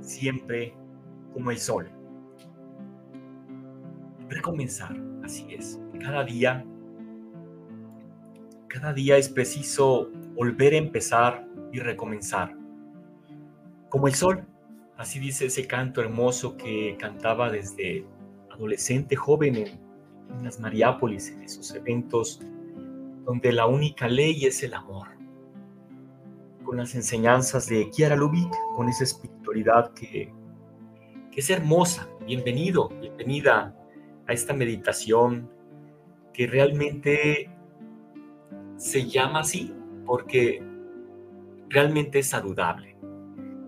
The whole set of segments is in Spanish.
Siempre como el sol. Recomenzar, así es. Cada día, cada día es preciso volver a empezar y recomenzar. Como el sol, así dice ese canto hermoso que cantaba desde adolescente, joven en, en las Mariápolis, en esos eventos donde la única ley es el amor con las enseñanzas de Kiara Lubick, con esa espiritualidad que, que es hermosa. Bienvenido, bienvenida a esta meditación que realmente se llama así porque realmente es saludable.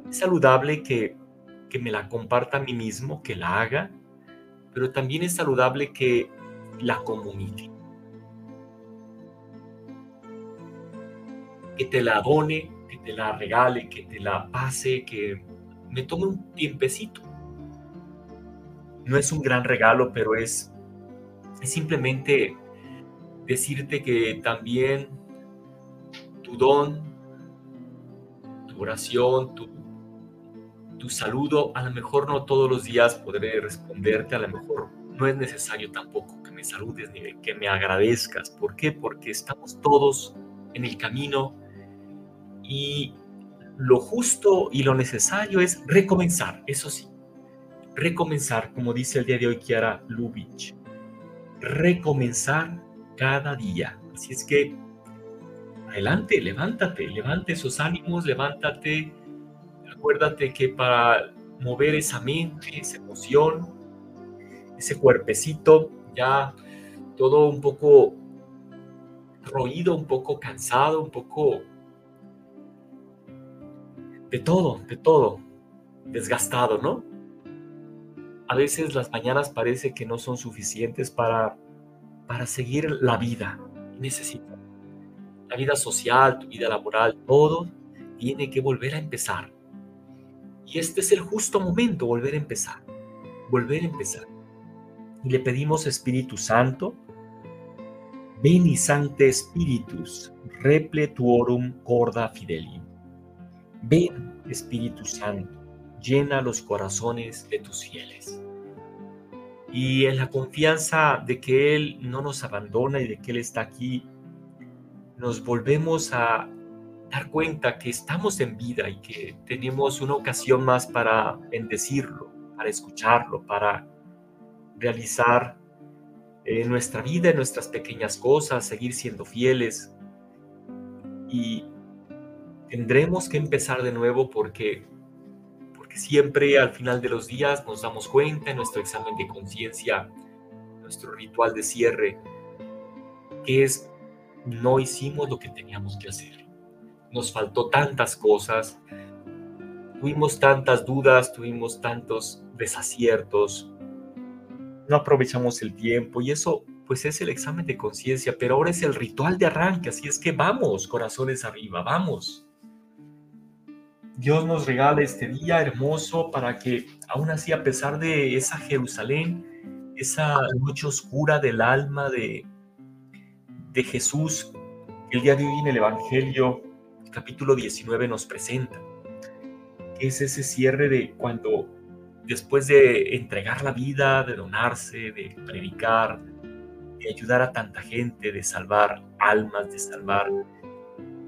Es saludable que, que me la comparta a mí mismo, que la haga, pero también es saludable que la comunique. Que te la done, que te la regale, que te la pase, que me tome un tiempecito. No es un gran regalo, pero es, es simplemente decirte que también tu don, tu oración, tu, tu saludo, a lo mejor no todos los días podré responderte, a lo mejor no es necesario tampoco que me saludes ni que me agradezcas. ¿Por qué? Porque estamos todos en el camino y lo justo y lo necesario es recomenzar, eso sí, recomenzar, como dice el día de hoy Kiara Lubich, recomenzar cada día. Así es que, adelante, levántate, levante esos ánimos, levántate, acuérdate que para mover esa mente, esa emoción, ese cuerpecito, ya todo un poco roído, un poco cansado, un poco de todo, de todo, desgastado, ¿no? A veces las mañanas parece que no son suficientes para, para seguir la vida. Necesitas la vida social, tu vida laboral, todo tiene que volver a empezar. Y este es el justo momento, volver a empezar, volver a empezar. Y le pedimos Espíritu Santo, Veni Sancte Spiritus, repletuorum corda fidelium Ven, Espíritu Santo, llena los corazones de tus fieles. Y en la confianza de que Él no nos abandona y de que Él está aquí, nos volvemos a dar cuenta que estamos en vida y que tenemos una ocasión más para bendecirlo, para escucharlo, para realizar en nuestra vida, nuestras pequeñas cosas, seguir siendo fieles. Y tendremos que empezar de nuevo porque, porque siempre al final de los días nos damos cuenta en nuestro examen de conciencia, nuestro ritual de cierre, que es no hicimos lo que teníamos que hacer. Nos faltó tantas cosas, tuvimos tantas dudas, tuvimos tantos desaciertos, no aprovechamos el tiempo y eso pues es el examen de conciencia, pero ahora es el ritual de arranque, así es que vamos, corazones arriba, vamos. Dios nos regala este día hermoso para que aún así, a pesar de esa Jerusalén, esa noche oscura del alma de, de Jesús, el día de hoy en el Evangelio, capítulo 19, nos presenta, es ese cierre de cuando después de entregar la vida, de donarse, de predicar, de ayudar a tanta gente, de salvar almas, de salvar,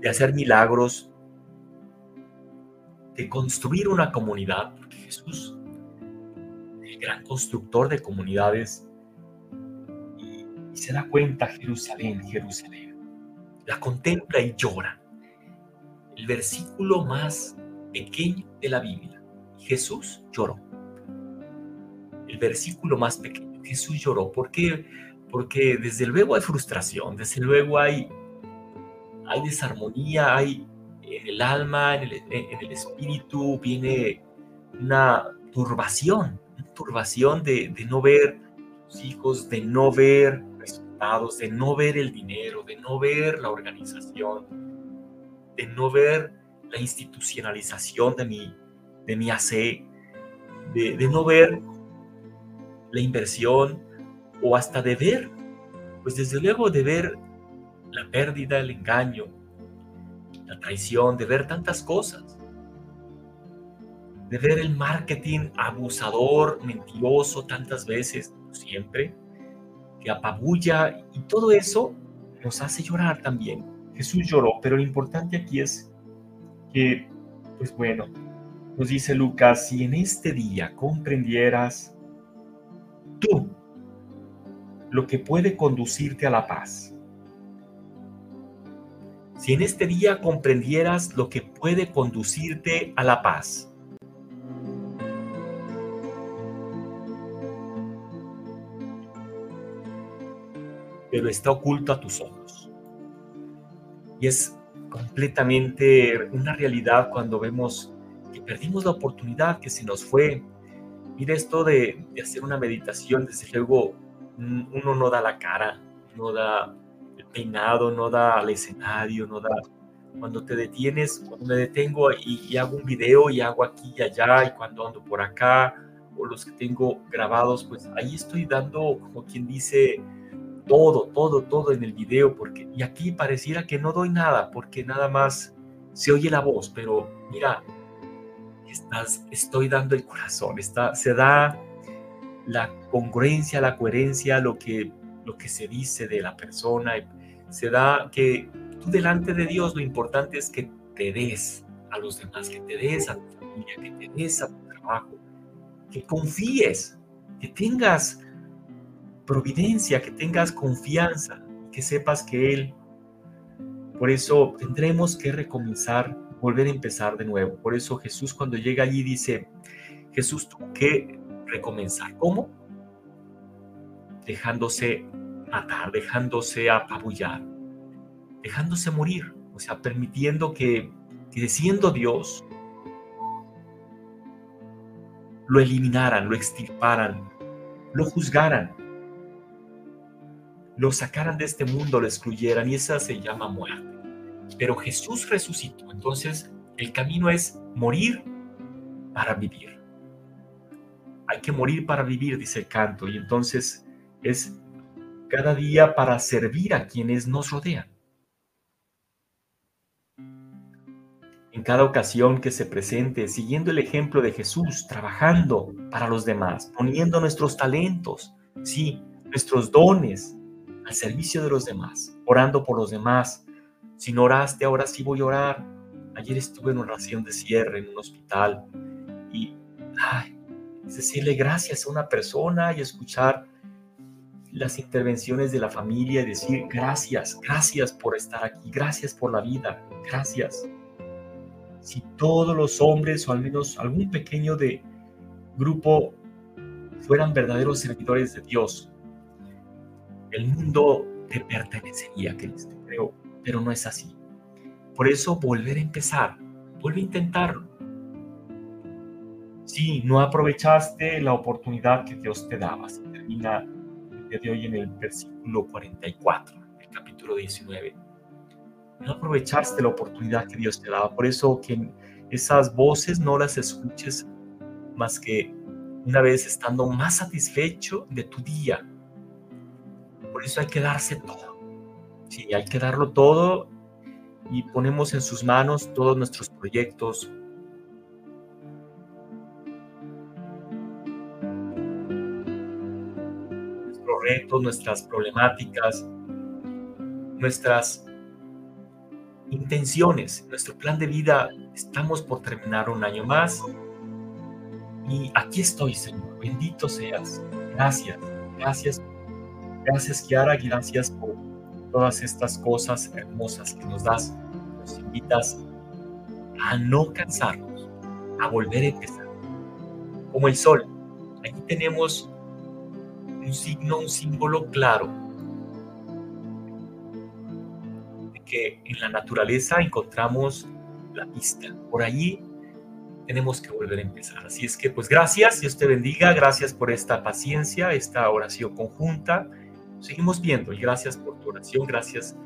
de hacer milagros, de construir una comunidad, porque Jesús, el gran constructor de comunidades. Y, se da cuenta Jerusalén, Jerusalén. La contempla y llora. El versículo más pequeño de la Biblia. Jesús lloró. El versículo más pequeño. Jesús lloró. ¿Por qué? Porque desde luego hay frustración, desde luego hay, hay desarmonía, hay el alma, en el, espíritu, viene una turbación, una turbación de, de no ver sus hijos, de no ver resultados, de no ver el dinero, de no ver la organización, de no ver la institucionalización de mi, de mi AC, de, de no ver la inversión o hasta de ver, pues desde luego de ver la pérdida, el engaño, la traición, de ver tantas cosas de ver el marketing abusador, mentiroso tantas veces, siempre, que apabulla y todo eso nos hace llorar también. Jesús lloró, pero lo importante aquí es que, pues bueno, nos dice Lucas, si en este día comprendieras tú lo que puede conducirte a la paz, si en este día comprendieras lo que puede conducirte a la paz, pero está oculto a tus ojos. Y es completamente una realidad cuando vemos que perdimos la oportunidad, que se nos fue. Mira esto de, hacer una meditación, desde luego mm, uno no da la cara, no da el peinado, no da el escenario, no da... Cuando te detienes, cuando me detengo y, y hago un video y hago aquí y allá, y cuando ando por acá, o los que tengo grabados, pues ahí estoy dando, como quien dice, todo, todo, todo en el video, porque, y aquí pareciera que no doy nada, porque nada más se oye la voz, pero mira, estás, estoy dando el corazón, está, se da la congruencia, la coherencia, lo que, lo que se dice de la persona, se da que tú delante de Dios lo importante es que te des a los demás, que te des a tu familia, que te des a tu trabajo, que confíes, que tengas providencia, que tengas confianza, que sepas que Él. Por eso tendremos que recomenzar, volver a empezar de nuevo. Por eso Jesús cuando llega allí dice, Jesús tuvo que recomenzar. ¿Cómo? Dejándose matar, dejándose apabullar, dejándose morir, o sea, permitiendo que, que siendo Dios, lo eliminaran, lo extirparan, lo juzgaran, lo sacaran de este mundo, lo excluyeran y esa se llama muerte. Pero Jesús resucitó, entonces el camino es morir para vivir. Hay que morir para vivir, dice el canto, y entonces es cada día para servir a quienes nos rodean. En cada ocasión que se presente, siguiendo el ejemplo de Jesús, trabajando para los demás, poniendo nuestros talentos, sí, nuestros dones, al servicio de los demás, orando por los demás. Si no oraste, ahora sí voy a orar. Ayer estuve en oración de cierre en un hospital y es decirle gracias a una persona y escuchar las intervenciones de la familia y decir gracias, gracias por estar aquí, gracias por la vida, gracias. Si todos los hombres o al menos algún pequeño de grupo fueran verdaderos servidores de Dios, el mundo te pertenecería, Cristo, creo, pero no es así. Por eso volver a empezar, vuelve a intentarlo. Si no aprovechaste la oportunidad que Dios te daba, termina día de hoy en el versículo 44 del capítulo 19. No aprovechaste la oportunidad que Dios te daba, por eso que esas voces no las escuches más que una vez estando más satisfecho de tu día, por eso hay que darse todo. Sí, hay que darlo todo y ponemos en sus manos todos nuestros proyectos. Nuestros retos, nuestras problemáticas, nuestras intenciones, nuestro plan de vida. Estamos por terminar un año más y aquí estoy, Señor Bendito seas. Gracias. Gracias. Gracias, Kiara. Gracias por todas estas cosas hermosas que nos das. Nos invitas a no cansarnos, a volver a empezar. Como el sol. Aquí tenemos un signo, un símbolo claro de que en la naturaleza encontramos la pista. Por allí tenemos que volver a empezar. Así es que, pues gracias, Dios te bendiga, gracias por esta paciencia, esta oración conjunta. Seguimos viendo y gracias por tu oración, gracias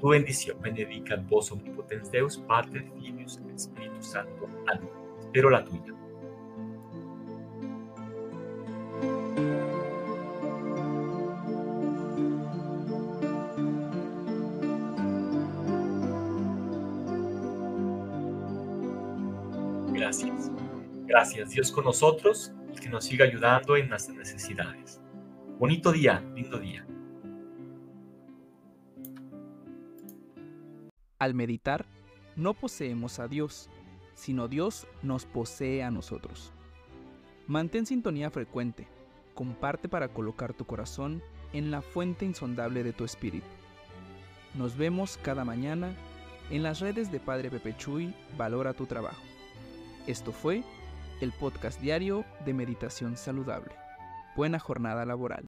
tu bendición. Benedicat vos omnipotens Deus, Padre, Filius, Espíritu Santo. Amén. Espero la tuya. Gracias. Gracias Dios con nosotros y que nos siga ayudando en nuestras necesidades. Bonito día, lindo día. Al meditar, no poseemos a Dios, sino Dios nos posee a nosotros. Mantén sintonía frecuente, comparte para colocar tu corazón en la fuente insondable de tu espíritu. Nos vemos cada mañana en las redes de Padre Pepe Chuy, Valora tu Trabajo. Esto fue el podcast diario de Meditación Saludable. Buena jornada laboral.